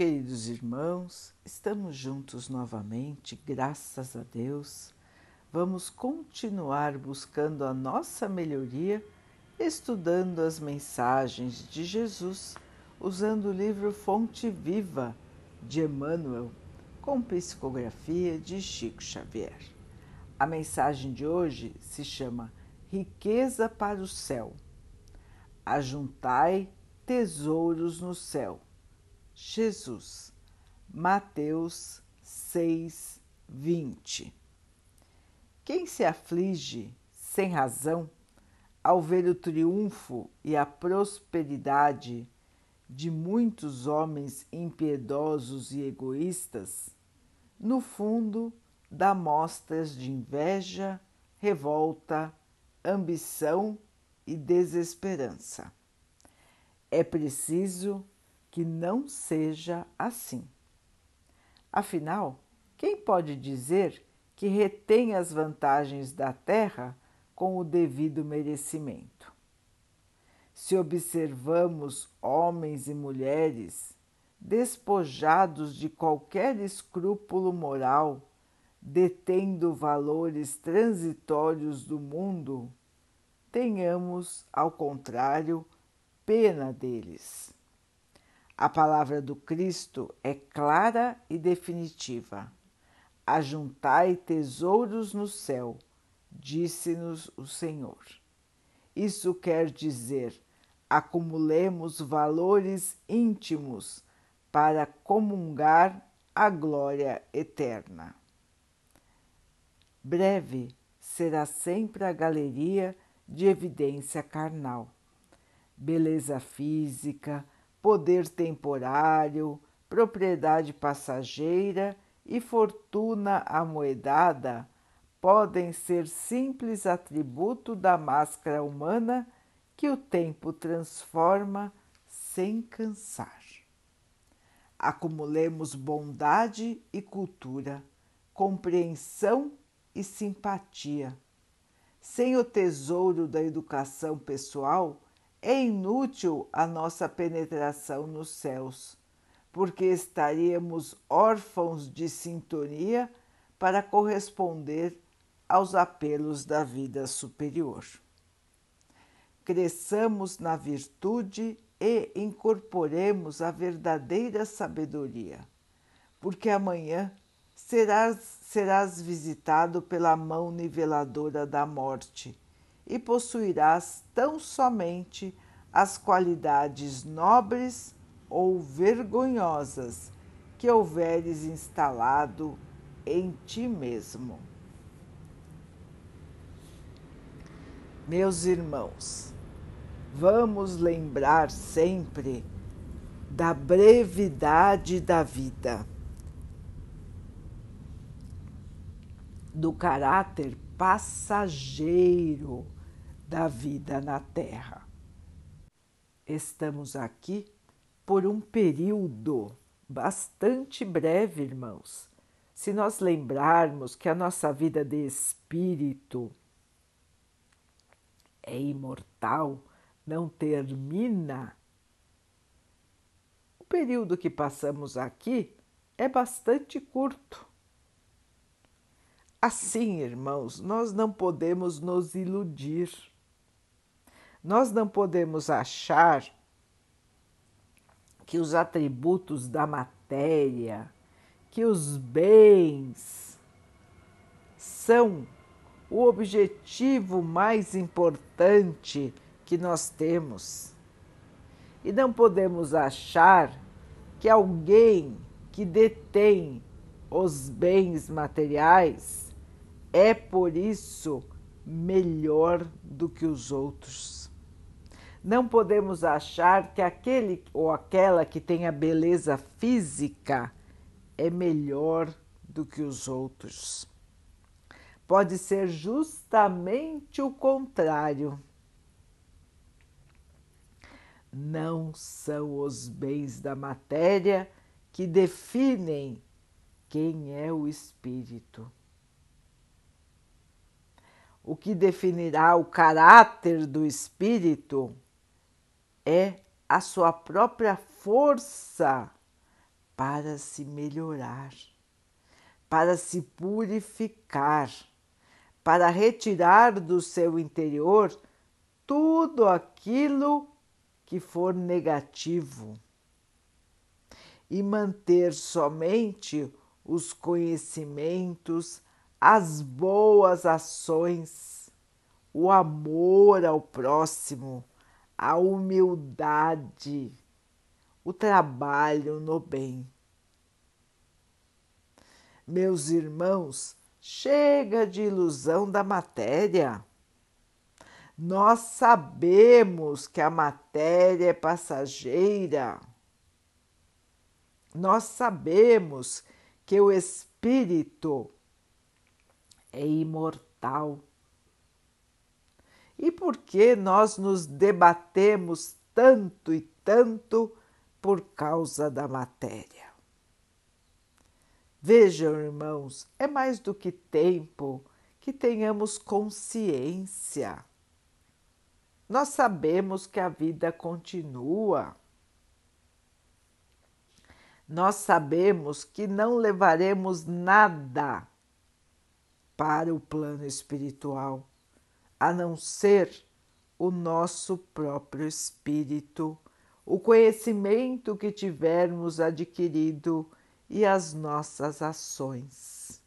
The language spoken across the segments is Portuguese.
Queridos irmãos, estamos juntos novamente, graças a Deus. Vamos continuar buscando a nossa melhoria, estudando as mensagens de Jesus, usando o livro Fonte Viva de Emmanuel, com psicografia de Chico Xavier. A mensagem de hoje se chama Riqueza para o Céu. Ajuntai tesouros no céu Jesus. Mateus 6, 20. Quem se aflige sem razão ao ver o triunfo e a prosperidade de muitos homens impiedosos e egoístas, no fundo dá mostras de inveja, revolta, ambição e desesperança. É preciso que não seja assim. Afinal, quem pode dizer que retém as vantagens da terra com o devido merecimento? Se observamos homens e mulheres despojados de qualquer escrúpulo moral, detendo valores transitórios do mundo, tenhamos, ao contrário, pena deles. A palavra do Cristo é clara e definitiva. Ajuntai tesouros no céu, disse-nos o Senhor. Isso quer dizer, acumulemos valores íntimos para comungar a glória eterna. Breve será sempre a galeria de evidência carnal. Beleza física, poder temporário, propriedade passageira e fortuna amoedada podem ser simples atributo da máscara humana que o tempo transforma sem cansar. Acumulemos bondade e cultura, compreensão e simpatia. Sem o tesouro da educação pessoal, é inútil a nossa penetração nos céus, porque estaríamos órfãos de sintonia para corresponder aos apelos da vida superior. Cresçamos na virtude e incorporemos a verdadeira sabedoria, porque amanhã serás, serás visitado pela mão niveladora da morte e possuirás tão somente as qualidades nobres ou vergonhosas que houveres instalado em ti mesmo. Meus irmãos, vamos lembrar sempre da brevidade da vida, do caráter passageiro da vida na Terra. Estamos aqui por um período bastante breve, irmãos. Se nós lembrarmos que a nossa vida de espírito é imortal, não termina, o período que passamos aqui é bastante curto. Assim, irmãos, nós não podemos nos iludir. Nós não podemos achar que os atributos da matéria, que os bens são o objetivo mais importante que nós temos. E não podemos achar que alguém que detém os bens materiais é por isso melhor do que os outros. Não podemos achar que aquele ou aquela que tem a beleza física é melhor do que os outros. Pode ser justamente o contrário. Não são os bens da matéria que definem quem é o espírito. O que definirá o caráter do espírito é a sua própria força para se melhorar, para se purificar, para retirar do seu interior tudo aquilo que for negativo e manter somente os conhecimentos, as boas ações, o amor ao próximo, a humildade, o trabalho no bem. Meus irmãos, chega de ilusão da matéria. Nós sabemos que a matéria é passageira nós sabemos que o espírito é imortal. E por que nós nos debatemos tanto e tanto por causa da matéria? Vejam, irmãos, é mais do que tempo que tenhamos consciência. Nós sabemos que a vida continua nós sabemos que não levaremos nada para o plano espiritual, a não ser o nosso próprio espírito, o conhecimento que tivermos adquirido e as nossas ações.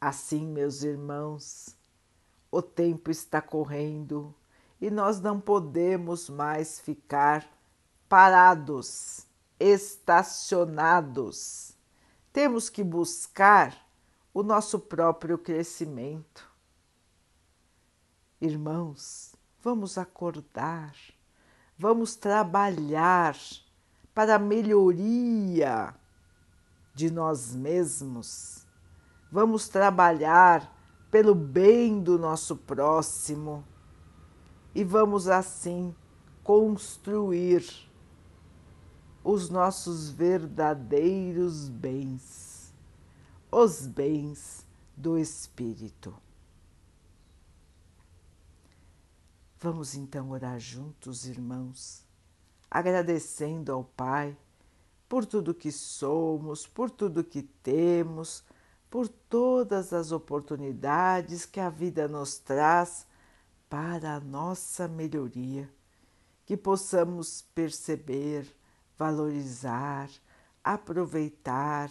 Assim, meus irmãos, o tempo está correndo e nós não podemos mais ficar parados, estacionados. Temos que buscar o nosso próprio crescimento. Irmãos, vamos acordar, vamos trabalhar para a melhoria de nós mesmos, vamos trabalhar pelo bem do nosso próximo e vamos assim construir os nossos verdadeiros bens, os bens do Espírito. Vamos então orar juntos, irmãos, agradecendo ao Pai por tudo que somos, por tudo que temos, por todas as oportunidades que a vida nos traz para a nossa melhoria, que possamos perceber valorizar, aproveitar